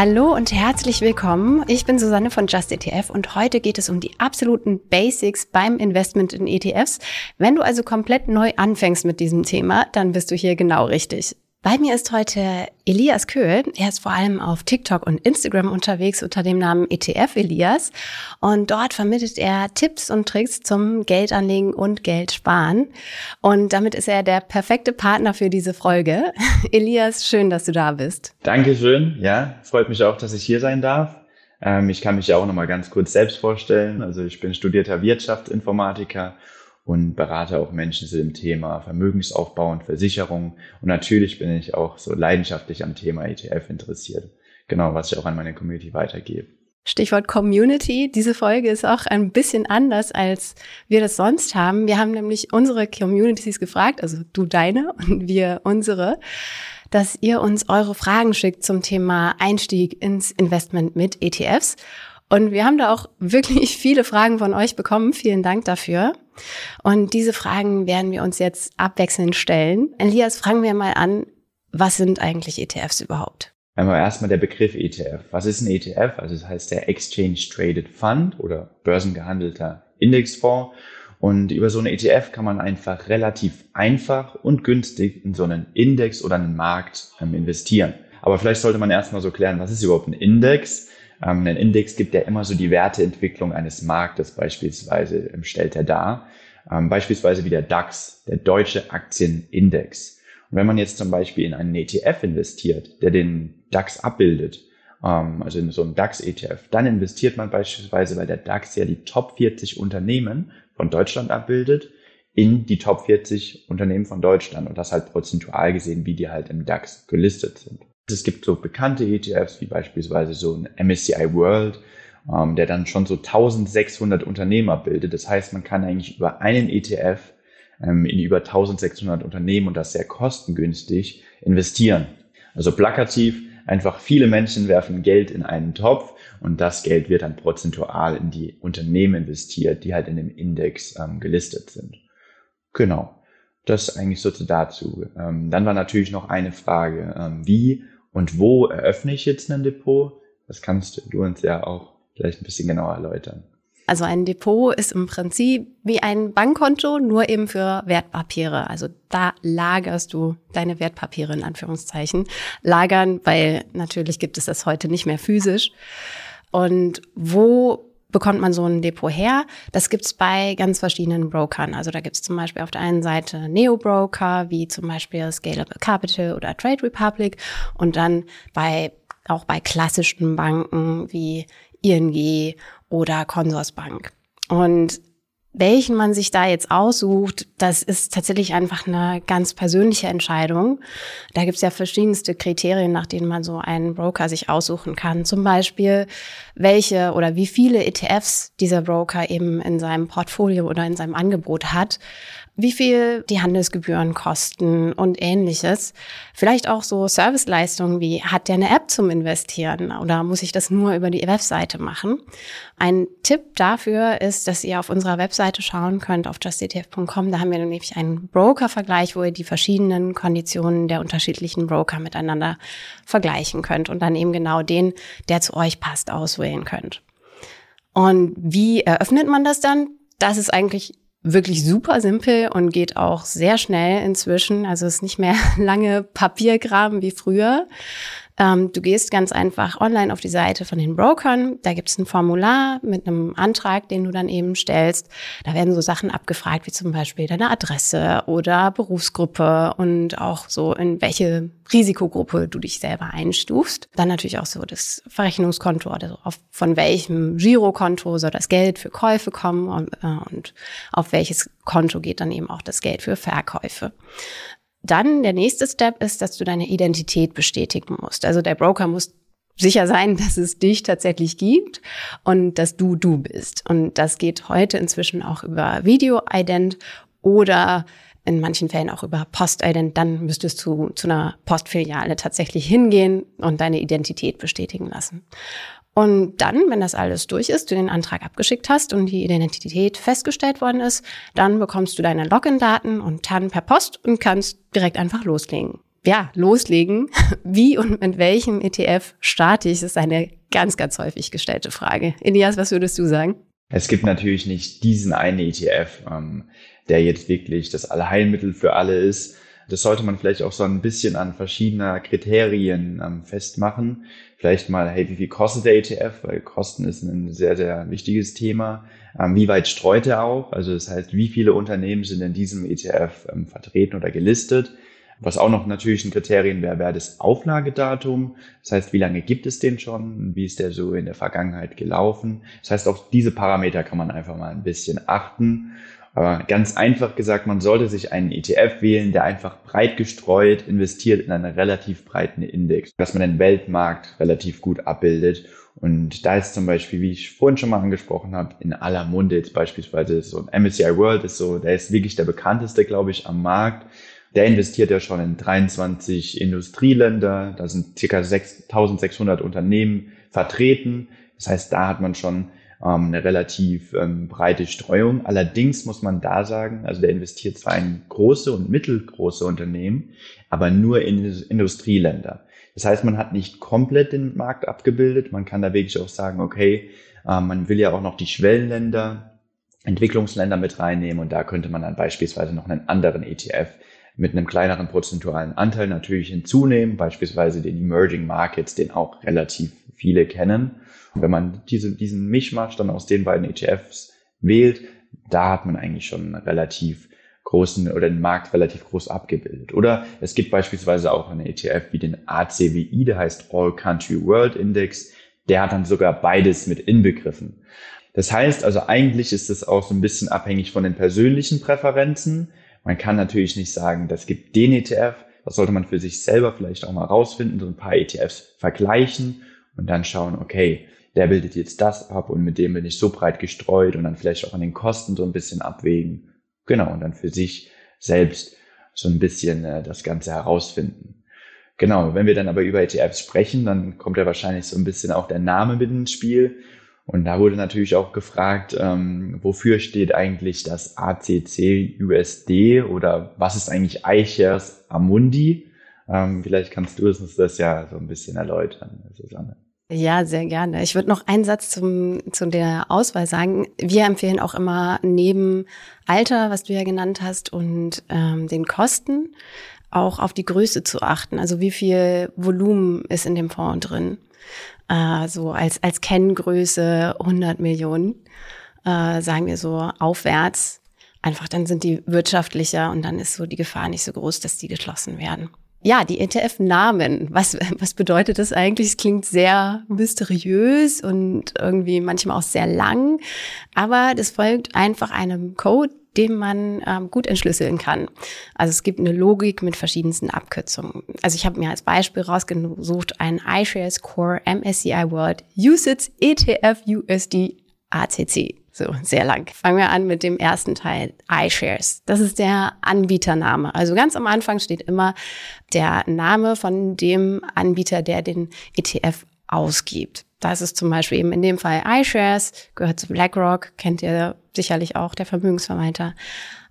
Hallo und herzlich willkommen. Ich bin Susanne von Just ETF und heute geht es um die absoluten Basics beim Investment in ETFs. Wenn du also komplett neu anfängst mit diesem Thema, dann bist du hier genau richtig. Bei mir ist heute Elias Köhl. Er ist vor allem auf TikTok und Instagram unterwegs unter dem Namen ETF Elias. Und dort vermittelt er Tipps und Tricks zum Geldanlegen und Geldsparen. Und damit ist er der perfekte Partner für diese Folge. Elias, schön, dass du da bist. Dankeschön. Ja, freut mich auch, dass ich hier sein darf. Ähm, ich kann mich ja auch noch mal ganz kurz selbst vorstellen. Also ich bin studierter Wirtschaftsinformatiker und berate auch Menschen zu dem Thema Vermögensaufbau und Versicherung. Und natürlich bin ich auch so leidenschaftlich am Thema ETF interessiert. Genau, was ich auch an meine Community weitergebe. Stichwort Community. Diese Folge ist auch ein bisschen anders, als wir das sonst haben. Wir haben nämlich unsere Communities gefragt, also du deine und wir unsere, dass ihr uns eure Fragen schickt zum Thema Einstieg ins Investment mit ETFs. Und wir haben da auch wirklich viele Fragen von euch bekommen. Vielen Dank dafür. Und diese Fragen werden wir uns jetzt abwechselnd stellen. Elias, fragen wir mal an, was sind eigentlich ETFs überhaupt? Einmal erstmal der Begriff ETF. Was ist ein ETF? Also das heißt der Exchange Traded Fund oder börsengehandelter Indexfonds. Und über so eine ETF kann man einfach relativ einfach und günstig in so einen Index oder einen Markt ähm, investieren. Aber vielleicht sollte man erstmal so klären, was ist überhaupt ein Index? Ähm, ein Index gibt ja immer so die Werteentwicklung eines Marktes beispielsweise, ähm, stellt er dar. Ähm, beispielsweise wie der DAX, der Deutsche Aktienindex. Und wenn man jetzt zum Beispiel in einen ETF investiert, der den DAX abbildet, ähm, also in so einen DAX-ETF, dann investiert man beispielsweise, weil der DAX ja die Top 40 Unternehmen von Deutschland abbildet, in die Top 40 Unternehmen von Deutschland und das halt prozentual gesehen, wie die halt im DAX gelistet sind. Es gibt so bekannte ETFs wie beispielsweise so ein MSCI World, ähm, der dann schon so 1600 Unternehmer bildet. Das heißt, man kann eigentlich über einen ETF ähm, in über 1600 Unternehmen und das sehr kostengünstig investieren. Also plakativ, einfach viele Menschen werfen Geld in einen Topf und das Geld wird dann prozentual in die Unternehmen investiert, die halt in dem Index ähm, gelistet sind. Genau. Das eigentlich so dazu. Ähm, dann war natürlich noch eine Frage, ähm, wie und wo eröffne ich jetzt ein Depot? Das kannst du uns ja auch vielleicht ein bisschen genauer erläutern. Also ein Depot ist im Prinzip wie ein Bankkonto, nur eben für Wertpapiere. Also da lagerst du deine Wertpapiere in Anführungszeichen. Lagern, weil natürlich gibt es das heute nicht mehr physisch. Und wo bekommt man so ein Depot her? Das gibt's bei ganz verschiedenen Brokern. Also da gibt's zum Beispiel auf der einen Seite Neo-Broker, wie zum Beispiel Scalable Capital oder Trade Republic. Und dann bei, auch bei klassischen Banken wie ING oder Consorsbank. Und welchen man sich da jetzt aussucht, das ist tatsächlich einfach eine ganz persönliche Entscheidung. Da gibt es ja verschiedenste Kriterien, nach denen man so einen Broker sich aussuchen kann. Zum Beispiel, welche oder wie viele ETFs dieser Broker eben in seinem Portfolio oder in seinem Angebot hat wie viel die Handelsgebühren kosten und ähnliches. Vielleicht auch so Serviceleistungen wie, hat der eine App zum Investieren oder muss ich das nur über die Webseite machen? Ein Tipp dafür ist, dass ihr auf unserer Webseite schauen könnt, auf justetf.com. Da haben wir nämlich einen Broker-Vergleich, wo ihr die verschiedenen Konditionen der unterschiedlichen Broker miteinander vergleichen könnt und dann eben genau den, der zu euch passt, auswählen könnt. Und wie eröffnet man das dann? Das ist eigentlich wirklich super simpel und geht auch sehr schnell inzwischen. Also es ist nicht mehr lange Papiergraben wie früher. Ähm, du gehst ganz einfach online auf die Seite von den Brokern. Da gibt es ein Formular mit einem Antrag, den du dann eben stellst. Da werden so Sachen abgefragt, wie zum Beispiel deine Adresse oder Berufsgruppe und auch so in welche Risikogruppe du dich selber einstufst. Dann natürlich auch so das Verrechnungskonto oder auf, von welchem Girokonto soll das Geld für Käufe kommen und, äh, und auf welches Konto geht dann eben auch das Geld für Verkäufe. Dann der nächste Step ist, dass du deine Identität bestätigen musst. Also der Broker muss sicher sein, dass es dich tatsächlich gibt und dass du du bist. Und das geht heute inzwischen auch über Video-Ident oder in manchen Fällen auch über Post-Ident. Dann müsstest du zu einer Postfiliale tatsächlich hingehen und deine Identität bestätigen lassen. Und dann, wenn das alles durch ist, du den Antrag abgeschickt hast und die Identität festgestellt worden ist, dann bekommst du deine Login-Daten und dann per Post und kannst direkt einfach loslegen. ja, loslegen. Wie und mit welchem ETF starte ich, ist eine ganz, ganz häufig gestellte Frage. Elias, was würdest du sagen? Es gibt natürlich nicht diesen einen ETF, ähm, der jetzt wirklich das Allheilmittel für alle ist. Das sollte man vielleicht auch so ein bisschen an verschiedener Kriterien ähm, festmachen. Vielleicht mal, hey, wie viel kostet der ETF? Weil Kosten ist ein sehr, sehr wichtiges Thema. Ähm, wie weit streut er auch? Also das heißt, wie viele Unternehmen sind in diesem ETF ähm, vertreten oder gelistet? Was auch noch natürlich ein Kriterien wäre, wäre das Auflagedatum. Das heißt, wie lange gibt es den schon? Wie ist der so in der Vergangenheit gelaufen? Das heißt, auf diese Parameter kann man einfach mal ein bisschen achten. Aber ganz einfach gesagt, man sollte sich einen ETF wählen, der einfach breit gestreut investiert in einen relativ breiten Index, dass man den Weltmarkt relativ gut abbildet. Und da ist zum Beispiel, wie ich vorhin schon mal angesprochen habe, in aller Munde jetzt beispielsweise so ein MSCI World ist so, der ist wirklich der bekannteste, glaube ich, am Markt. Der investiert ja schon in 23 Industrieländer. Da sind circa 1600 Unternehmen vertreten. Das heißt, da hat man schon eine relativ ähm, breite Streuung. Allerdings muss man da sagen, also der investiert zwar in große und mittelgroße Unternehmen, aber nur in Industrieländer. Das heißt, man hat nicht komplett den Markt abgebildet. Man kann da wirklich auch sagen, okay, äh, man will ja auch noch die Schwellenländer, Entwicklungsländer mit reinnehmen und da könnte man dann beispielsweise noch einen anderen ETF mit einem kleineren prozentualen Anteil natürlich hinzunehmen, beispielsweise den Emerging Markets, den auch relativ viele kennen. Und wenn man diese, diesen Mischmasch dann aus den beiden ETFs wählt, da hat man eigentlich schon relativ großen oder den Markt relativ groß abgebildet. Oder es gibt beispielsweise auch einen ETF wie den ACWI, der heißt All Country World Index. Der hat dann sogar beides mit inbegriffen. Das heißt also eigentlich ist es auch so ein bisschen abhängig von den persönlichen Präferenzen. Man kann natürlich nicht sagen, das gibt den ETF. Das sollte man für sich selber vielleicht auch mal rausfinden, so ein paar ETFs vergleichen und dann schauen, okay, der bildet jetzt das ab und mit dem bin ich so breit gestreut und dann vielleicht auch an den Kosten so ein bisschen abwägen. Genau, und dann für sich selbst so ein bisschen äh, das Ganze herausfinden. Genau, wenn wir dann aber über ETFs sprechen, dann kommt ja wahrscheinlich so ein bisschen auch der Name mit ins Spiel. Und da wurde natürlich auch gefragt, ähm, wofür steht eigentlich das ACC USD oder was ist eigentlich iShares Amundi? Ähm, vielleicht kannst du uns das ja so ein bisschen erläutern, Susanne. Ja, sehr gerne. Ich würde noch einen Satz zum, zu der Auswahl sagen. Wir empfehlen auch immer neben Alter, was du ja genannt hast, und ähm, den Kosten auch auf die Größe zu achten. Also wie viel Volumen ist in dem Fonds drin? äh, so als, als Kenngröße 100 Millionen, äh, sagen wir so, aufwärts. Einfach dann sind die wirtschaftlicher und dann ist so die Gefahr nicht so groß, dass die geschlossen werden. Ja, die ETF-Namen. Was, was bedeutet das eigentlich? Es klingt sehr mysteriös und irgendwie manchmal auch sehr lang. Aber das folgt einfach einem Code, dem man ähm, gut entschlüsseln kann. Also es gibt eine Logik mit verschiedensten Abkürzungen. Also ich habe mir als Beispiel rausgesucht einen iShares Core MSCI World USITS ETF USD ACC. So, sehr lang. Fangen wir an mit dem ersten Teil, iShares. Das ist der Anbietername. Also ganz am Anfang steht immer der Name von dem Anbieter, der den ETF ausgibt. Das ist zum Beispiel eben in dem Fall iShares, gehört zu BlackRock, kennt ihr sicherlich auch, der Vermögensverwalter.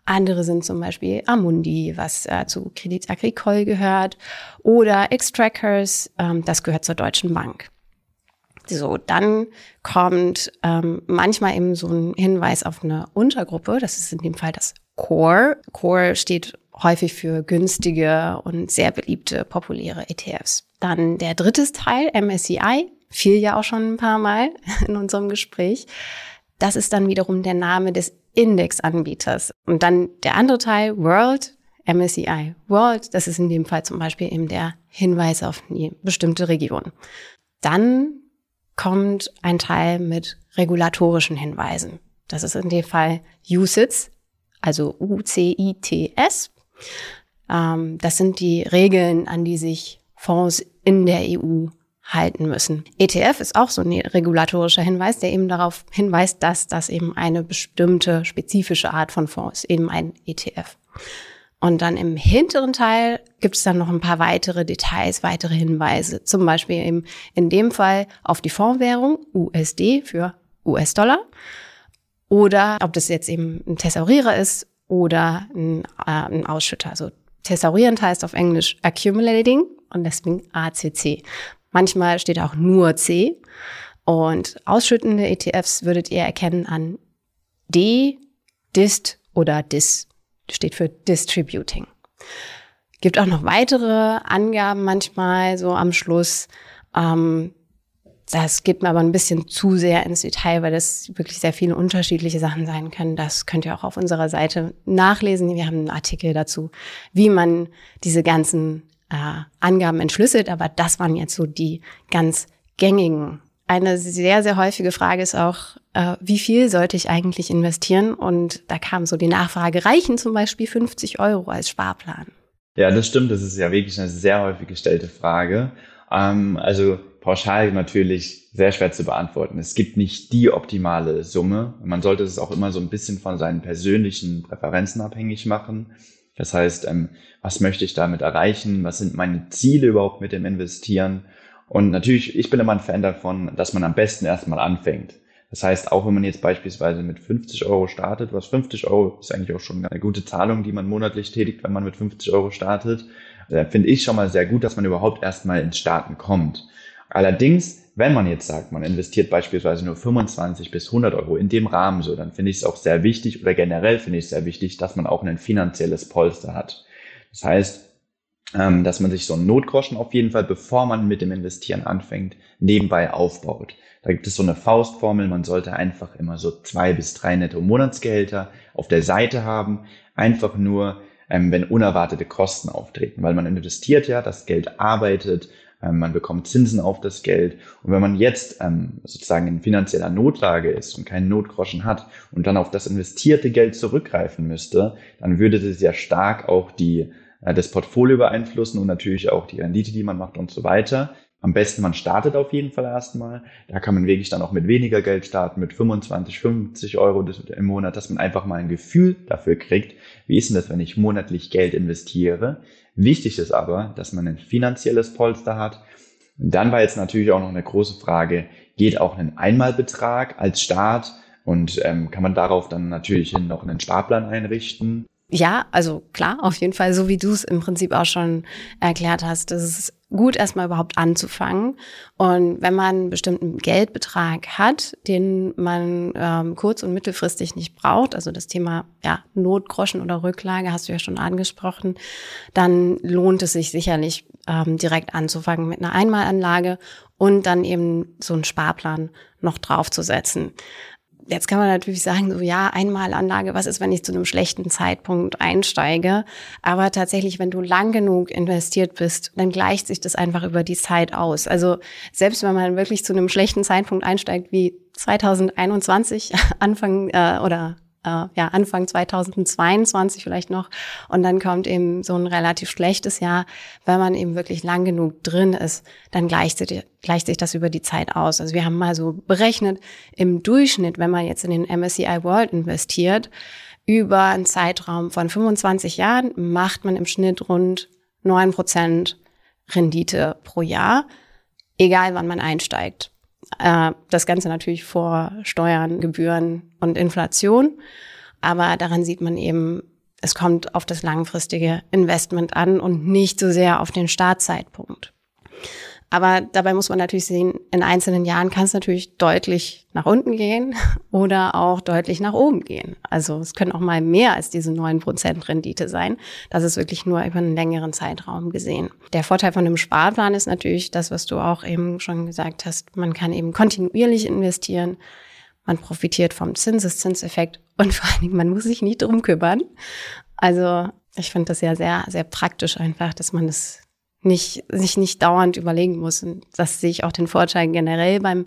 Andere sind zum Beispiel Amundi, was äh, zu Credit Agricole gehört, oder Xtrackers, ähm, das gehört zur Deutschen Bank. So, dann kommt ähm, manchmal eben so ein Hinweis auf eine Untergruppe, das ist in dem Fall das Core. Core steht häufig für günstige und sehr beliebte, populäre ETFs. Dann der dritte Teil, MSCI, fiel ja auch schon ein paar Mal in unserem Gespräch. Das ist dann wiederum der Name des Indexanbieters. Und dann der andere Teil, World, MSCI World, das ist in dem Fall zum Beispiel eben der Hinweis auf eine bestimmte Region. Dann kommt ein Teil mit regulatorischen Hinweisen. Das ist in dem Fall UCITS, also U-C-I-T-S. Ähm, das sind die Regeln, an die sich Fonds in der EU halten müssen. ETF ist auch so ein regulatorischer Hinweis, der eben darauf hinweist, dass das eben eine bestimmte spezifische Art von Fonds ist, eben ein ETF. Und dann im hinteren Teil gibt es dann noch ein paar weitere Details, weitere Hinweise. Zum Beispiel eben in dem Fall auf die Fondswährung USD für US-Dollar. Oder ob das jetzt eben ein Thesaurierer ist oder ein, äh, ein Ausschütter, also Thesaurierend heißt auf Englisch accumulating und deswegen ACC. Manchmal steht auch nur C. Und ausschüttende ETFs würdet ihr erkennen an D, DIST oder DIS. Steht für Distributing. Gibt auch noch weitere Angaben manchmal so am Schluss. Ähm, das geht mir aber ein bisschen zu sehr ins Detail, weil das wirklich sehr viele unterschiedliche Sachen sein können. Das könnt ihr auch auf unserer Seite nachlesen. Wir haben einen Artikel dazu, wie man diese ganzen äh, Angaben entschlüsselt. Aber das waren jetzt so die ganz gängigen. Eine sehr, sehr häufige Frage ist auch, äh, wie viel sollte ich eigentlich investieren? Und da kam so die Nachfrage, reichen zum Beispiel 50 Euro als Sparplan? Ja, das stimmt. Das ist ja wirklich eine sehr häufig gestellte Frage. Ähm, also pauschal natürlich sehr schwer zu beantworten. Es gibt nicht die optimale Summe. Man sollte es auch immer so ein bisschen von seinen persönlichen Präferenzen abhängig machen. Das heißt, ähm, was möchte ich damit erreichen? Was sind meine Ziele überhaupt mit dem Investieren? Und natürlich, ich bin immer ein Fan davon, dass man am besten erstmal anfängt. Das heißt, auch wenn man jetzt beispielsweise mit 50 Euro startet, was 50 Euro ist eigentlich auch schon eine gute Zahlung, die man monatlich tätigt, wenn man mit 50 Euro startet, äh, finde ich schon mal sehr gut, dass man überhaupt erstmal ins Starten kommt. Allerdings, wenn man jetzt sagt, man investiert beispielsweise nur 25 bis 100 Euro in dem Rahmen so, dann finde ich es auch sehr wichtig oder generell finde ich es sehr wichtig, dass man auch ein finanzielles Polster hat. Das heißt, ähm, dass man sich so einen Notgroschen auf jeden Fall, bevor man mit dem Investieren anfängt, nebenbei aufbaut. Da gibt es so eine Faustformel, man sollte einfach immer so zwei bis drei netto Monatsgehälter auf der Seite haben, einfach nur, ähm, wenn unerwartete Kosten auftreten, weil man investiert ja, das Geld arbeitet ähm, man bekommt Zinsen auf das Geld. Und wenn man jetzt ähm, sozusagen in finanzieller Notlage ist und keinen Notgroschen hat und dann auf das investierte Geld zurückgreifen müsste, dann würde das ja stark auch die, das Portfolio beeinflussen und natürlich auch die Rendite, die man macht und so weiter. Am besten, man startet auf jeden Fall erstmal. Da kann man wirklich dann auch mit weniger Geld starten, mit 25, 50 Euro im Monat, dass man einfach mal ein Gefühl dafür kriegt, wie ist denn das, wenn ich monatlich Geld investiere? Wichtig ist aber, dass man ein finanzielles Polster hat. Und dann war jetzt natürlich auch noch eine große Frage, geht auch ein Einmalbetrag als Start und ähm, kann man darauf dann natürlich hin noch einen Sparplan einrichten? Ja, also klar, auf jeden Fall, so wie du es im Prinzip auch schon erklärt hast. Das ist gut, erstmal überhaupt anzufangen. Und wenn man einen bestimmten Geldbetrag hat, den man ähm, kurz- und mittelfristig nicht braucht, also das Thema ja, Notgroschen oder Rücklage hast du ja schon angesprochen, dann lohnt es sich sicherlich ähm, direkt anzufangen mit einer Einmalanlage und dann eben so einen Sparplan noch draufzusetzen. Jetzt kann man natürlich sagen, so ja, Einmalanlage, was ist, wenn ich zu einem schlechten Zeitpunkt einsteige? Aber tatsächlich, wenn du lang genug investiert bist, dann gleicht sich das einfach über die Zeit aus. Also selbst wenn man wirklich zu einem schlechten Zeitpunkt einsteigt, wie 2021, Anfang äh, oder äh, ja, Anfang 2022 vielleicht noch. Und dann kommt eben so ein relativ schlechtes Jahr. Wenn man eben wirklich lang genug drin ist, dann gleicht sich, gleicht sich das über die Zeit aus. Also wir haben mal so berechnet, im Durchschnitt, wenn man jetzt in den MSCI World investiert, über einen Zeitraum von 25 Jahren macht man im Schnitt rund 9 Prozent Rendite pro Jahr, egal wann man einsteigt. Äh, das Ganze natürlich vor Steuern, Gebühren und Inflation. Aber daran sieht man eben, es kommt auf das langfristige Investment an und nicht so sehr auf den Startzeitpunkt. Aber dabei muss man natürlich sehen, in einzelnen Jahren kann es natürlich deutlich nach unten gehen oder auch deutlich nach oben gehen. Also es können auch mal mehr als diese neun Prozent Rendite sein. Das ist wirklich nur über einen längeren Zeitraum gesehen. Der Vorteil von einem Sparplan ist natürlich das, was du auch eben schon gesagt hast. Man kann eben kontinuierlich investieren. Man profitiert vom Zinseszinseffekt und vor allen Dingen, man muss sich nicht drum kümmern. Also ich finde das ja sehr, sehr praktisch einfach, dass man das nicht, sich nicht dauernd überlegen muss. Und das sehe ich auch den Vorteil generell beim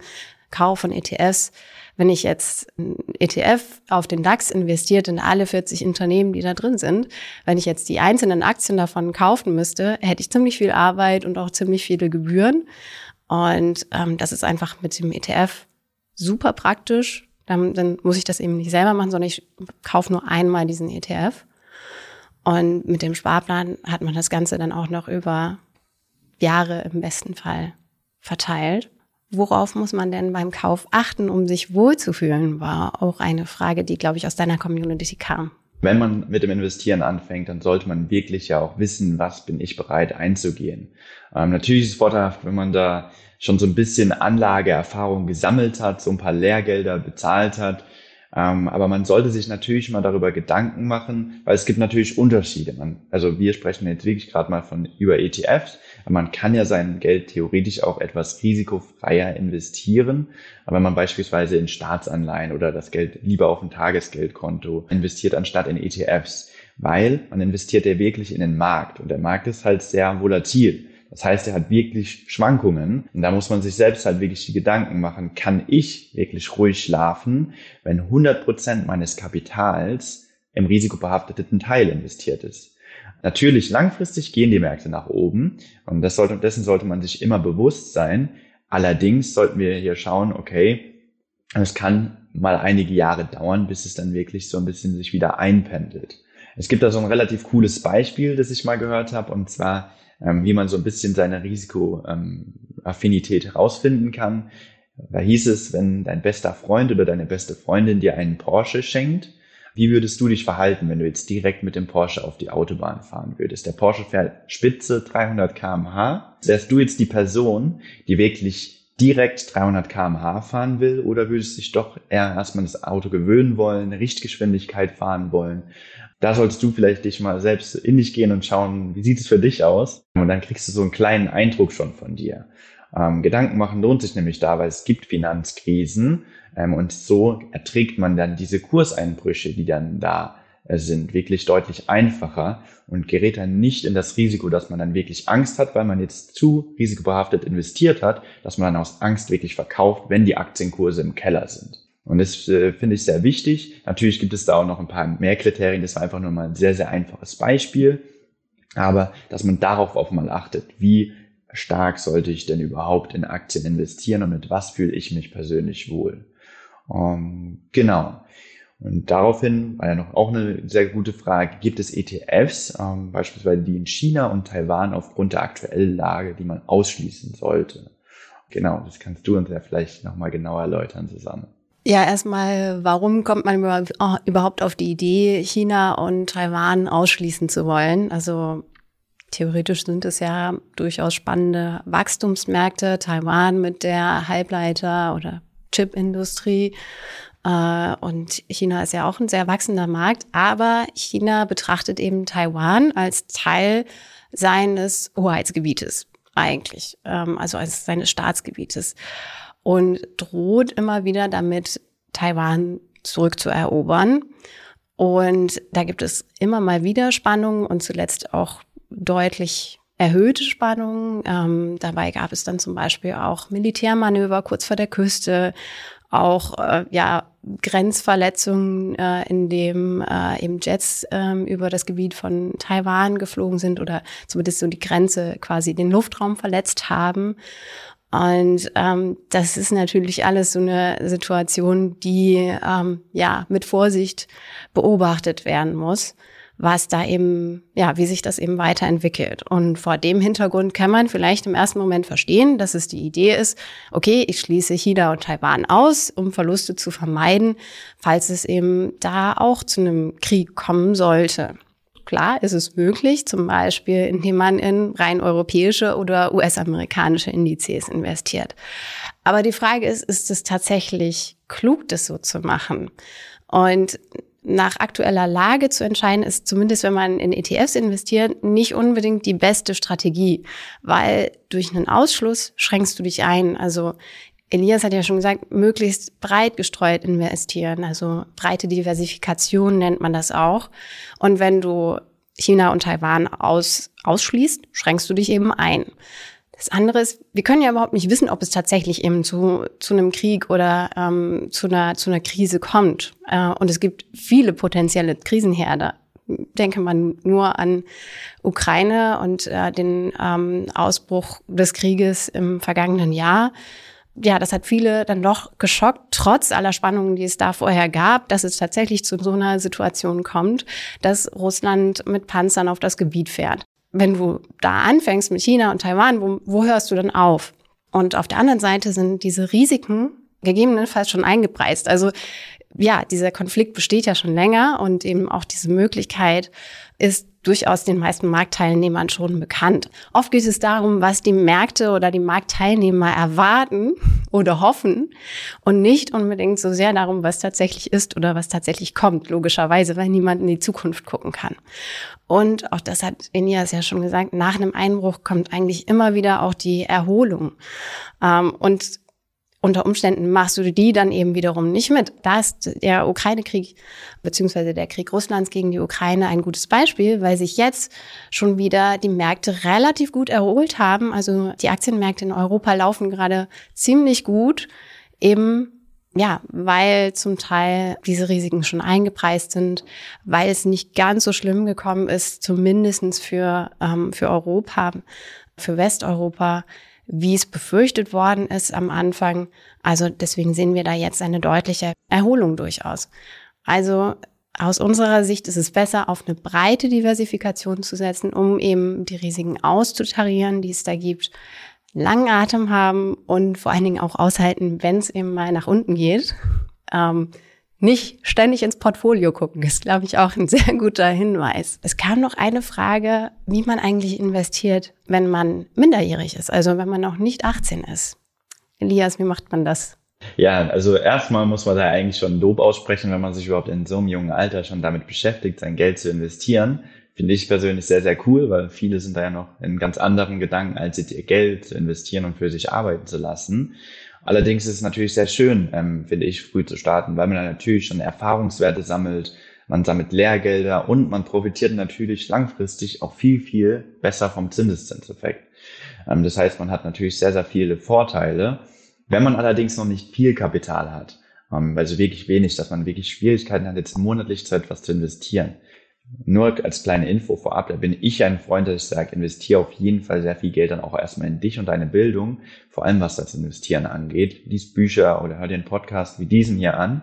Kauf von ETFs. Wenn ich jetzt ein ETF auf den DAX investiert in alle 40 Unternehmen, die da drin sind, wenn ich jetzt die einzelnen Aktien davon kaufen müsste, hätte ich ziemlich viel Arbeit und auch ziemlich viele Gebühren. Und ähm, das ist einfach mit dem ETF super praktisch. Dann, dann muss ich das eben nicht selber machen, sondern ich kaufe nur einmal diesen ETF. Und mit dem Sparplan hat man das Ganze dann auch noch über Jahre im besten Fall verteilt. Worauf muss man denn beim Kauf achten, um sich wohlzufühlen, war auch eine Frage, die, glaube ich, aus deiner Community kam. Wenn man mit dem Investieren anfängt, dann sollte man wirklich ja auch wissen, was bin ich bereit einzugehen. Ähm, natürlich ist es vorteilhaft, wenn man da schon so ein bisschen Anlageerfahrung gesammelt hat, so ein paar Lehrgelder bezahlt hat, ähm, aber man sollte sich natürlich mal darüber Gedanken machen, weil es gibt natürlich Unterschiede. Man, also wir sprechen jetzt wirklich gerade mal von über ETFs, man kann ja sein Geld theoretisch auch etwas risikofreier investieren. Aber wenn man beispielsweise in Staatsanleihen oder das Geld lieber auf ein Tagesgeldkonto investiert, anstatt in ETFs, weil man investiert ja wirklich in den Markt und der Markt ist halt sehr volatil. Das heißt, er hat wirklich Schwankungen. Und da muss man sich selbst halt wirklich die Gedanken machen, kann ich wirklich ruhig schlafen, wenn 100 Prozent meines Kapitals im risikobehafteten Teil investiert ist. Natürlich, langfristig gehen die Märkte nach oben und das sollte, dessen sollte man sich immer bewusst sein. Allerdings sollten wir hier schauen, okay, es kann mal einige Jahre dauern, bis es dann wirklich so ein bisschen sich wieder einpendelt. Es gibt da so ein relativ cooles Beispiel, das ich mal gehört habe, und zwar ähm, wie man so ein bisschen seine Risikoaffinität herausfinden kann. Da hieß es, wenn dein bester Freund oder deine beste Freundin dir einen Porsche schenkt, wie würdest du dich verhalten, wenn du jetzt direkt mit dem Porsche auf die Autobahn fahren würdest? Der Porsche fährt spitze 300 kmh. Wärst du jetzt die Person, die wirklich direkt 300 kmh fahren will oder würdest du dich doch eher erstmal das Auto gewöhnen wollen, Richtgeschwindigkeit fahren wollen? Da solltest du vielleicht dich mal selbst in dich gehen und schauen, wie sieht es für dich aus? Und dann kriegst du so einen kleinen Eindruck schon von dir. Ähm, Gedanken machen lohnt sich nämlich da, weil es gibt Finanzkrisen ähm, und so erträgt man dann diese Kurseinbrüche, die dann da äh, sind, wirklich deutlich einfacher und gerät dann nicht in das Risiko, dass man dann wirklich Angst hat, weil man jetzt zu risikobehaftet investiert hat, dass man dann aus Angst wirklich verkauft, wenn die Aktienkurse im Keller sind. Und das äh, finde ich sehr wichtig. Natürlich gibt es da auch noch ein paar mehr Kriterien. Das war einfach nur mal ein sehr, sehr einfaches Beispiel. Aber dass man darauf auch mal achtet, wie stark sollte ich denn überhaupt in Aktien investieren und mit was fühle ich mich persönlich wohl. Um, genau. Und daraufhin war ja noch auch eine sehr gute Frage, gibt es ETFs, ähm, beispielsweise die in China und Taiwan aufgrund der aktuellen Lage, die man ausschließen sollte? Genau, das kannst du uns ja vielleicht nochmal genauer erläutern, Susanne. Ja, erstmal, warum kommt man oh, überhaupt auf die Idee, China und Taiwan ausschließen zu wollen? Also theoretisch sind es ja durchaus spannende Wachstumsmärkte. Taiwan mit der Halbleiter- oder Chipindustrie. Äh, und China ist ja auch ein sehr wachsender Markt. Aber China betrachtet eben Taiwan als Teil seines Hoheitsgebietes eigentlich, ähm, also als seines Staatsgebietes und droht immer wieder damit, Taiwan zurückzuerobern. Und da gibt es immer mal wieder Spannungen und zuletzt auch deutlich erhöhte Spannungen. Ähm, dabei gab es dann zum Beispiel auch Militärmanöver kurz vor der Küste, auch äh, ja Grenzverletzungen, äh, in dem äh, eben Jets äh, über das Gebiet von Taiwan geflogen sind oder zumindest so die Grenze quasi den Luftraum verletzt haben. Und ähm, das ist natürlich alles so eine Situation, die ähm, ja mit Vorsicht beobachtet werden muss, was da eben, ja, wie sich das eben weiterentwickelt. Und vor dem Hintergrund kann man vielleicht im ersten Moment verstehen, dass es die Idee ist, okay, ich schließe China und Taiwan aus, um Verluste zu vermeiden, falls es eben da auch zu einem Krieg kommen sollte. Klar ist es möglich, zum Beispiel, indem man in rein europäische oder US-amerikanische Indizes investiert. Aber die Frage ist, ist es tatsächlich klug, das so zu machen? Und nach aktueller Lage zu entscheiden, ist zumindest, wenn man in ETFs investiert, nicht unbedingt die beste Strategie, weil durch einen Ausschluss schränkst du dich ein. Also Elias hat ja schon gesagt, möglichst breit gestreut investieren, also breite Diversifikation nennt man das auch. Und wenn du China und Taiwan aus, ausschließt, schränkst du dich eben ein. Das andere ist, wir können ja überhaupt nicht wissen, ob es tatsächlich eben zu, zu einem Krieg oder ähm, zu, einer, zu einer Krise kommt. Äh, und es gibt viele potenzielle Krisenherde. Denke man nur an Ukraine und äh, den ähm, Ausbruch des Krieges im vergangenen Jahr ja, das hat viele dann doch geschockt, trotz aller Spannungen, die es da vorher gab, dass es tatsächlich zu so einer Situation kommt, dass Russland mit Panzern auf das Gebiet fährt. Wenn du da anfängst mit China und Taiwan, wo, wo hörst du dann auf? Und auf der anderen Seite sind diese Risiken gegebenenfalls schon eingepreist. Also ja, dieser Konflikt besteht ja schon länger und eben auch diese Möglichkeit ist durchaus den meisten Marktteilnehmern schon bekannt. Oft geht es darum, was die Märkte oder die Marktteilnehmer erwarten oder hoffen und nicht unbedingt so sehr darum, was tatsächlich ist oder was tatsächlich kommt, logischerweise, weil niemand in die Zukunft gucken kann. Und auch das hat Inias ja schon gesagt, nach einem Einbruch kommt eigentlich immer wieder auch die Erholung. Ähm, und unter Umständen machst du die dann eben wiederum nicht mit. Da ist der Ukraine-Krieg beziehungsweise der Krieg Russlands gegen die Ukraine ein gutes Beispiel, weil sich jetzt schon wieder die Märkte relativ gut erholt haben. Also die Aktienmärkte in Europa laufen gerade ziemlich gut, eben ja, weil zum Teil diese Risiken schon eingepreist sind, weil es nicht ganz so schlimm gekommen ist, zumindestens für, ähm, für Europa, für Westeuropa wie es befürchtet worden ist am Anfang. Also deswegen sehen wir da jetzt eine deutliche Erholung durchaus. Also aus unserer Sicht ist es besser, auf eine breite Diversifikation zu setzen, um eben die Risiken auszutarieren, die es da gibt, langen Atem haben und vor allen Dingen auch aushalten, wenn es eben mal nach unten geht. Ähm, nicht ständig ins Portfolio gucken, ist, glaube ich, auch ein sehr guter Hinweis. Es kam noch eine Frage, wie man eigentlich investiert, wenn man minderjährig ist, also wenn man noch nicht 18 ist. Elias, wie macht man das? Ja, also erstmal muss man da eigentlich schon Lob aussprechen, wenn man sich überhaupt in so einem jungen Alter schon damit beschäftigt, sein Geld zu investieren. Finde ich persönlich sehr, sehr cool, weil viele sind da ja noch in ganz anderen Gedanken, als ihr Geld zu investieren und für sich arbeiten zu lassen. Allerdings ist es natürlich sehr schön, ähm, finde ich, früh zu starten, weil man dann natürlich schon Erfahrungswerte sammelt, man sammelt Lehrgelder und man profitiert natürlich langfristig auch viel, viel besser vom Zinseszinseffekt. Ähm, das heißt, man hat natürlich sehr, sehr viele Vorteile. Wenn man allerdings noch nicht viel Kapital hat, ähm, also wirklich wenig, dass man wirklich Schwierigkeiten hat, jetzt monatlich zu etwas zu investieren, nur als kleine Info vorab, da bin ich ein Freund, ich sage, investiere auf jeden Fall sehr viel Geld dann auch erstmal in dich und deine Bildung, vor allem was das Investieren angeht. Lies Bücher oder hör dir einen Podcast wie diesen hier an,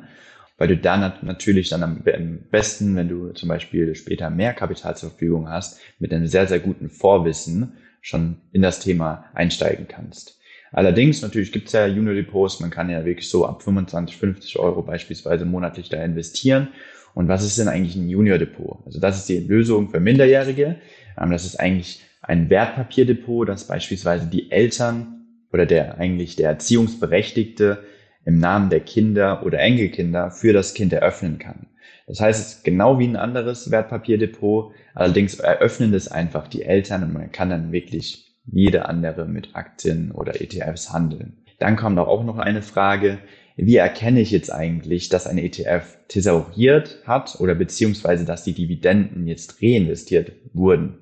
weil du dann natürlich dann am besten, wenn du zum Beispiel später mehr Kapital zur Verfügung hast, mit einem sehr, sehr guten Vorwissen schon in das Thema einsteigen kannst. Allerdings, natürlich gibt es ja Junior Depots, man kann ja wirklich so ab 25, 50 Euro beispielsweise monatlich da investieren und was ist denn eigentlich ein Junior Depot? Also das ist die Lösung für Minderjährige. Ähm, das ist eigentlich ein Wertpapierdepot, das beispielsweise die Eltern oder der eigentlich der Erziehungsberechtigte im Namen der Kinder oder Enkelkinder für das Kind eröffnen kann. Das heißt, es ist genau wie ein anderes Wertpapierdepot, allerdings eröffnen das einfach die Eltern und man kann dann wirklich jede andere mit Aktien oder ETFs handeln. Dann kommt auch noch eine Frage, wie erkenne ich jetzt eigentlich, dass ein ETF thesauriert hat oder beziehungsweise, dass die Dividenden jetzt reinvestiert wurden?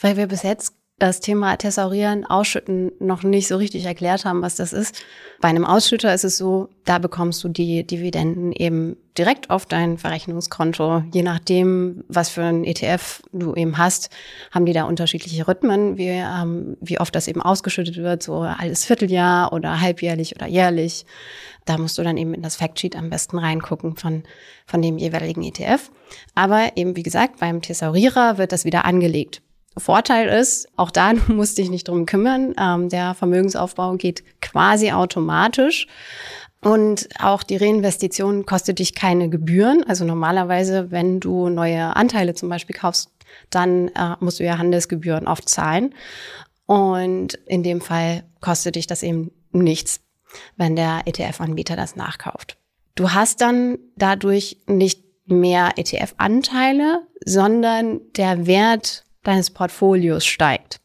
Weil wir bis jetzt das Thema Thesaurieren, Ausschütten noch nicht so richtig erklärt haben, was das ist. Bei einem Ausschütter ist es so, da bekommst du die Dividenden eben direkt auf dein Verrechnungskonto. Je nachdem, was für ein ETF du eben hast, haben die da unterschiedliche Rhythmen, wie, ähm, wie oft das eben ausgeschüttet wird, so alles Vierteljahr oder halbjährlich oder jährlich. Da musst du dann eben in das Factsheet am besten reingucken von, von dem jeweiligen ETF. Aber eben, wie gesagt, beim Thesaurierer wird das wieder angelegt. Vorteil ist, auch da musst du dich nicht drum kümmern. Ähm, der Vermögensaufbau geht quasi automatisch. Und auch die Reinvestition kostet dich keine Gebühren. Also normalerweise, wenn du neue Anteile zum Beispiel kaufst, dann äh, musst du ja Handelsgebühren oft zahlen. Und in dem Fall kostet dich das eben nichts, wenn der ETF-Anbieter das nachkauft. Du hast dann dadurch nicht mehr ETF-Anteile, sondern der Wert deines Portfolios steigt.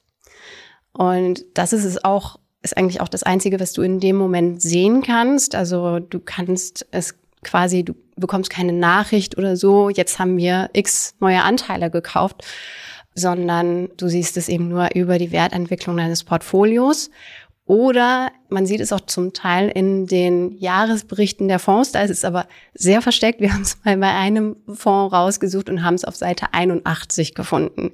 Und das ist es auch, ist eigentlich auch das Einzige, was du in dem Moment sehen kannst. Also du kannst es quasi, du bekommst keine Nachricht oder so, jetzt haben wir x neue Anteile gekauft, sondern du siehst es eben nur über die Wertentwicklung deines Portfolios. Oder man sieht es auch zum Teil in den Jahresberichten der Fonds. Da ist es aber sehr versteckt. Wir haben es mal bei einem Fonds rausgesucht und haben es auf Seite 81 gefunden.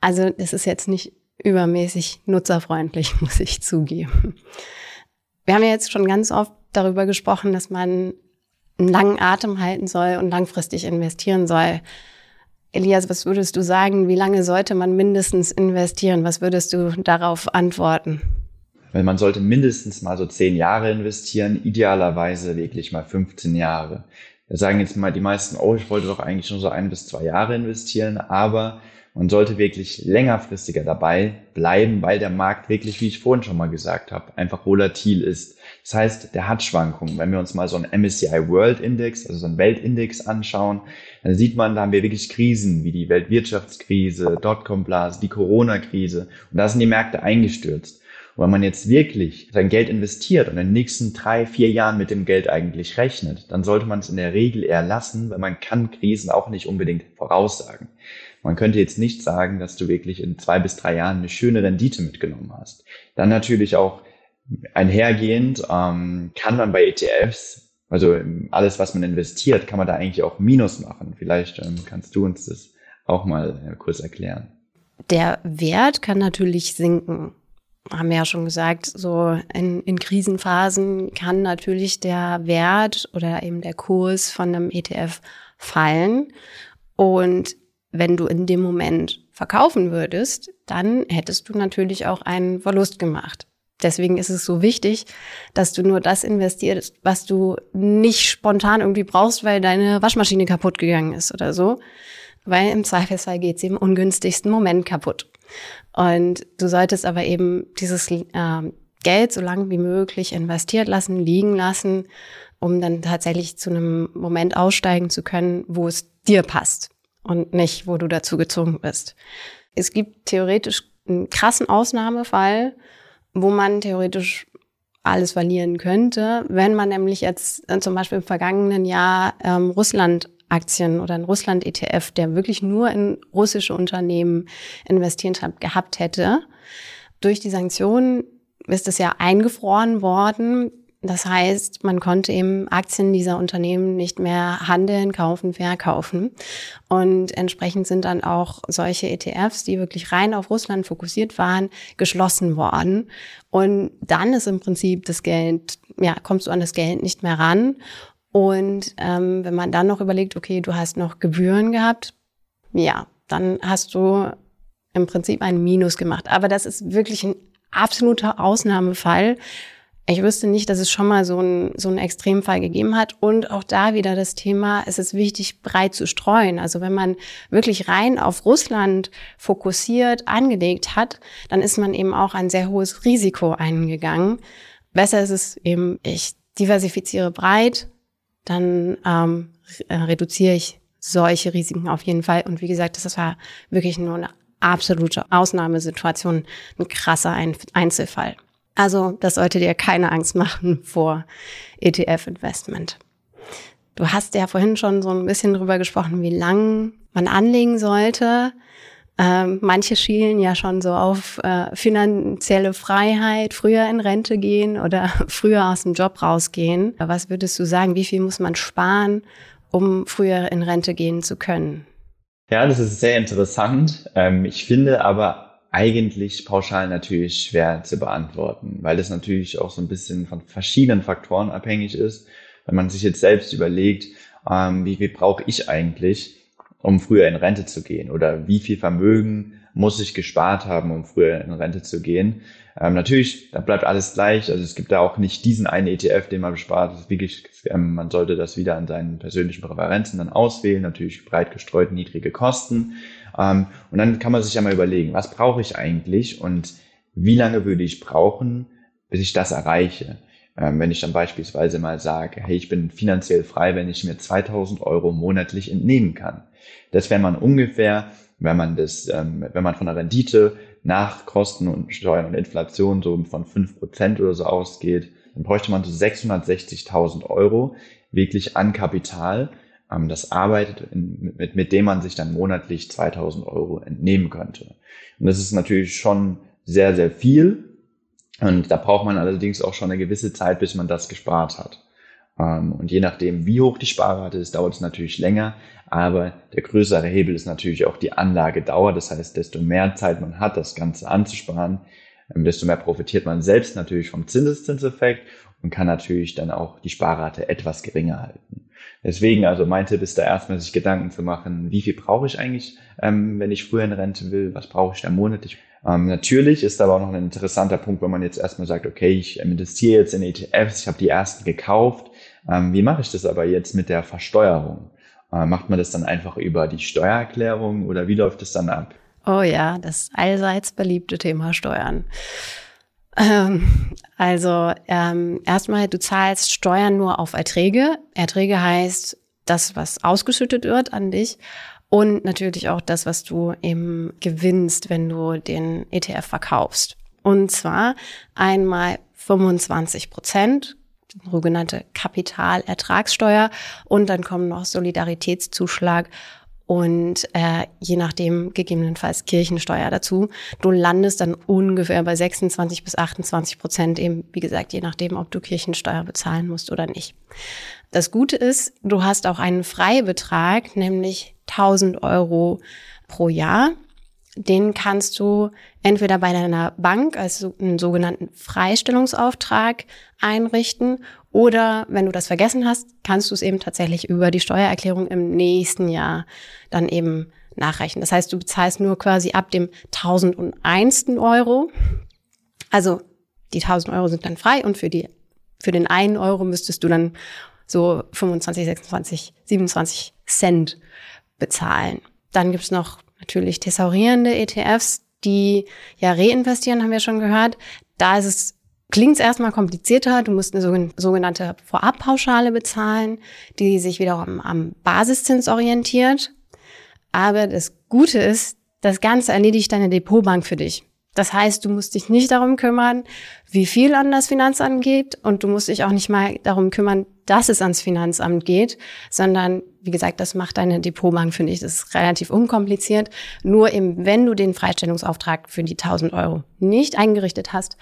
Also es ist jetzt nicht übermäßig nutzerfreundlich, muss ich zugeben. Wir haben ja jetzt schon ganz oft darüber gesprochen, dass man einen langen Atem halten soll und langfristig investieren soll. Elias, was würdest du sagen, wie lange sollte man mindestens investieren? Was würdest du darauf antworten? Weil man sollte mindestens mal so zehn Jahre investieren, idealerweise wirklich mal 15 Jahre. Da sagen jetzt mal die meisten, oh, ich wollte doch eigentlich nur so ein bis zwei Jahre investieren, aber man sollte wirklich längerfristiger dabei bleiben, weil der Markt wirklich, wie ich vorhin schon mal gesagt habe, einfach volatil ist. Das heißt, der hat Schwankungen. Wenn wir uns mal so einen MSCI World Index, also so einen Weltindex anschauen, dann sieht man, da haben wir wirklich Krisen, wie die Weltwirtschaftskrise, Dotcom-Blase, die Corona-Krise. Und da sind die Märkte eingestürzt. Und wenn man jetzt wirklich sein Geld investiert und in den nächsten drei, vier Jahren mit dem Geld eigentlich rechnet, dann sollte man es in der Regel eher lassen, weil man kann Krisen auch nicht unbedingt voraussagen. Man könnte jetzt nicht sagen, dass du wirklich in zwei bis drei Jahren eine schöne Rendite mitgenommen hast. Dann natürlich auch einhergehend ähm, kann man bei ETFs, also alles, was man investiert, kann man da eigentlich auch Minus machen. Vielleicht ähm, kannst du uns das auch mal äh, kurz erklären. Der Wert kann natürlich sinken. Haben wir ja schon gesagt, so in, in Krisenphasen kann natürlich der Wert oder eben der Kurs von einem ETF fallen. Und wenn du in dem Moment verkaufen würdest, dann hättest du natürlich auch einen Verlust gemacht. Deswegen ist es so wichtig, dass du nur das investierst, was du nicht spontan irgendwie brauchst, weil deine Waschmaschine kaputt gegangen ist oder so. Weil im Zweifelsfall geht sie im ungünstigsten Moment kaputt. Und du solltest aber eben dieses äh, Geld so lange wie möglich investiert lassen, liegen lassen, um dann tatsächlich zu einem Moment aussteigen zu können, wo es dir passt und nicht, wo du dazu gezwungen bist. Es gibt theoretisch einen krassen Ausnahmefall, wo man theoretisch alles verlieren könnte, wenn man nämlich jetzt äh, zum Beispiel im vergangenen Jahr ähm, Russland-Aktien oder ein Russland-ETF, der wirklich nur in russische Unternehmen investiert hat, gehabt hätte. Durch die Sanktionen ist es ja eingefroren worden. Das heißt, man konnte eben Aktien dieser Unternehmen nicht mehr handeln, kaufen, verkaufen. Und entsprechend sind dann auch solche ETFs, die wirklich rein auf Russland fokussiert waren, geschlossen worden. Und dann ist im Prinzip das Geld, ja, kommst du an das Geld nicht mehr ran. Und ähm, wenn man dann noch überlegt, okay, du hast noch Gebühren gehabt, ja, dann hast du im Prinzip ein Minus gemacht. Aber das ist wirklich ein absoluter Ausnahmefall, ich wüsste nicht, dass es schon mal so einen so einen Extremfall gegeben hat. Und auch da wieder das Thema, es ist wichtig, breit zu streuen. Also wenn man wirklich rein auf Russland fokussiert angelegt hat, dann ist man eben auch ein sehr hohes Risiko eingegangen. Besser ist es eben, ich diversifiziere breit, dann ähm, äh, reduziere ich solche Risiken auf jeden Fall. Und wie gesagt, das war wirklich nur eine absolute Ausnahmesituation, ein krasser Einzelfall. Also das sollte dir keine Angst machen vor ETF-Investment. Du hast ja vorhin schon so ein bisschen drüber gesprochen, wie lang man anlegen sollte. Ähm, manche schielen ja schon so auf äh, finanzielle Freiheit, früher in Rente gehen oder früher aus dem Job rausgehen. Was würdest du sagen, wie viel muss man sparen, um früher in Rente gehen zu können? Ja, das ist sehr interessant. Ähm, ich finde aber eigentlich pauschal natürlich schwer zu beantworten, weil es natürlich auch so ein bisschen von verschiedenen Faktoren abhängig ist. Wenn man sich jetzt selbst überlegt, ähm, wie viel brauche ich eigentlich, um früher in Rente zu gehen oder wie viel Vermögen muss ich gespart haben, um früher in Rente zu gehen. Ähm, natürlich, da bleibt alles gleich. Also es gibt da auch nicht diesen einen ETF, den man bespart. Wirklich, ähm, man sollte das wieder an seinen persönlichen Präferenzen dann auswählen. Natürlich breit gestreut niedrige Kosten. Ähm, und dann kann man sich ja mal überlegen, was brauche ich eigentlich und wie lange würde ich brauchen, bis ich das erreiche. Ähm, wenn ich dann beispielsweise mal sage, hey, ich bin finanziell frei, wenn ich mir 2000 Euro monatlich entnehmen kann. Das wäre man ungefähr, wenn man das, ähm, wenn man von der Rendite nach Kosten und Steuern und Inflation so von fünf Prozent oder so ausgeht, dann bräuchte man so 660.000 Euro wirklich an Kapital, ähm, das arbeitet, mit, mit dem man sich dann monatlich 2000 Euro entnehmen könnte. Und das ist natürlich schon sehr, sehr viel. Und da braucht man allerdings auch schon eine gewisse Zeit, bis man das gespart hat. Ähm, und je nachdem, wie hoch die Sparrate ist, dauert es natürlich länger. Aber der größere Hebel ist natürlich auch die Anlagedauer. Das heißt, desto mehr Zeit man hat, das Ganze anzusparen, ähm, desto mehr profitiert man selbst natürlich vom Zinseszinseffekt und kann natürlich dann auch die Sparrate etwas geringer halten. Deswegen, also mein Tipp ist da erstmal sich Gedanken zu machen, wie viel brauche ich eigentlich, ähm, wenn ich früher in Rente will, was brauche ich da monatlich. Ähm, natürlich ist aber auch noch ein interessanter Punkt, wenn man jetzt erstmal sagt, okay, ich investiere jetzt in ETFs, ich habe die ersten gekauft. Ähm, wie mache ich das aber jetzt mit der Versteuerung? Äh, macht man das dann einfach über die Steuererklärung oder wie läuft das dann ab? Oh ja, das allseits beliebte Thema Steuern. Ähm, also ähm, erstmal, du zahlst Steuern nur auf Erträge. Erträge heißt das, was ausgeschüttet wird an dich und natürlich auch das, was du eben gewinnst, wenn du den ETF verkaufst. Und zwar einmal 25 Prozent, sogenannte Kapitalertragssteuer und dann kommen noch Solidaritätszuschlag und äh, je nachdem gegebenenfalls Kirchensteuer dazu. Du landest dann ungefähr bei 26 bis 28 Prozent, eben wie gesagt, je nachdem, ob du Kirchensteuer bezahlen musst oder nicht. Das Gute ist, du hast auch einen Freibetrag, nämlich 1000 Euro pro Jahr. Den kannst du entweder bei deiner Bank als einen sogenannten Freistellungsauftrag einrichten oder wenn du das vergessen hast, kannst du es eben tatsächlich über die Steuererklärung im nächsten Jahr dann eben nachrechnen. Das heißt, du bezahlst nur quasi ab dem 1001. Euro. Also die 1000 Euro sind dann frei und für die, für den einen Euro müsstest du dann so 25, 26, 27 Cent bezahlen. Dann gibt's noch natürlich thesaurierende ETFs, die ja reinvestieren, haben wir schon gehört. Da ist es Klingt erstmal komplizierter. Du musst eine sogenannte Vorabpauschale bezahlen, die sich wiederum am Basiszins orientiert. Aber das Gute ist, das Ganze erledigt deine Depotbank für dich. Das heißt, du musst dich nicht darum kümmern, wie viel an das Finanzamt geht und du musst dich auch nicht mal darum kümmern, dass es ans Finanzamt geht, sondern wie gesagt, das macht deine Depotbank für dich. Das ist relativ unkompliziert. Nur eben, wenn du den Freistellungsauftrag für die 1000 Euro nicht eingerichtet hast,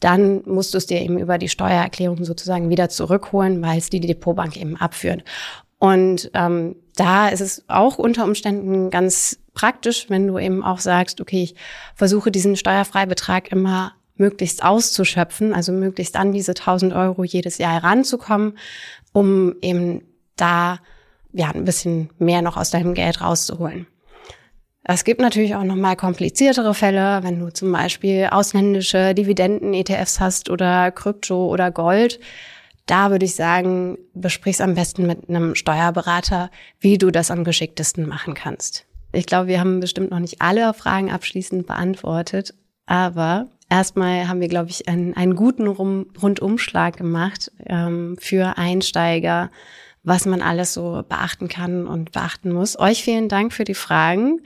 dann musst du es dir eben über die Steuererklärung sozusagen wieder zurückholen, weil es die Depotbank eben abführt. Und ähm, da ist es auch unter Umständen ganz praktisch, wenn du eben auch sagst, okay, ich versuche diesen Steuerfreibetrag immer möglichst auszuschöpfen, also möglichst an diese 1000 Euro jedes Jahr heranzukommen, um eben da ja ein bisschen mehr noch aus deinem Geld rauszuholen. Es gibt natürlich auch noch mal kompliziertere Fälle, wenn du zum Beispiel ausländische Dividenden-ETFs hast oder Krypto oder Gold. Da würde ich sagen, besprich's am besten mit einem Steuerberater, wie du das am geschicktesten machen kannst. Ich glaube, wir haben bestimmt noch nicht alle Fragen abschließend beantwortet, aber erstmal haben wir, glaube ich, einen, einen guten Rundumschlag gemacht ähm, für Einsteiger was man alles so beachten kann und beachten muss. Euch vielen Dank für die Fragen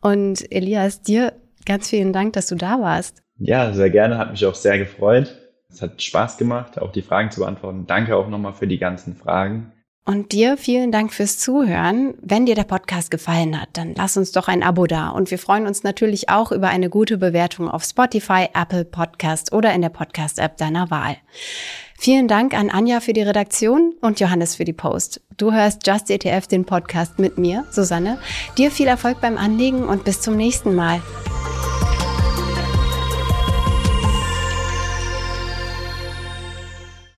und Elias, dir ganz vielen Dank, dass du da warst. Ja, sehr gerne, hat mich auch sehr gefreut. Es hat Spaß gemacht, auch die Fragen zu beantworten. Danke auch nochmal für die ganzen Fragen. Und dir vielen Dank fürs Zuhören. Wenn dir der Podcast gefallen hat, dann lass uns doch ein Abo da. Und wir freuen uns natürlich auch über eine gute Bewertung auf Spotify, Apple Podcast oder in der Podcast-App deiner Wahl. Vielen Dank an Anja für die Redaktion und Johannes für die Post. Du hörst Just ETF, den Podcast mit mir, Susanne. Dir viel Erfolg beim Anlegen und bis zum nächsten Mal.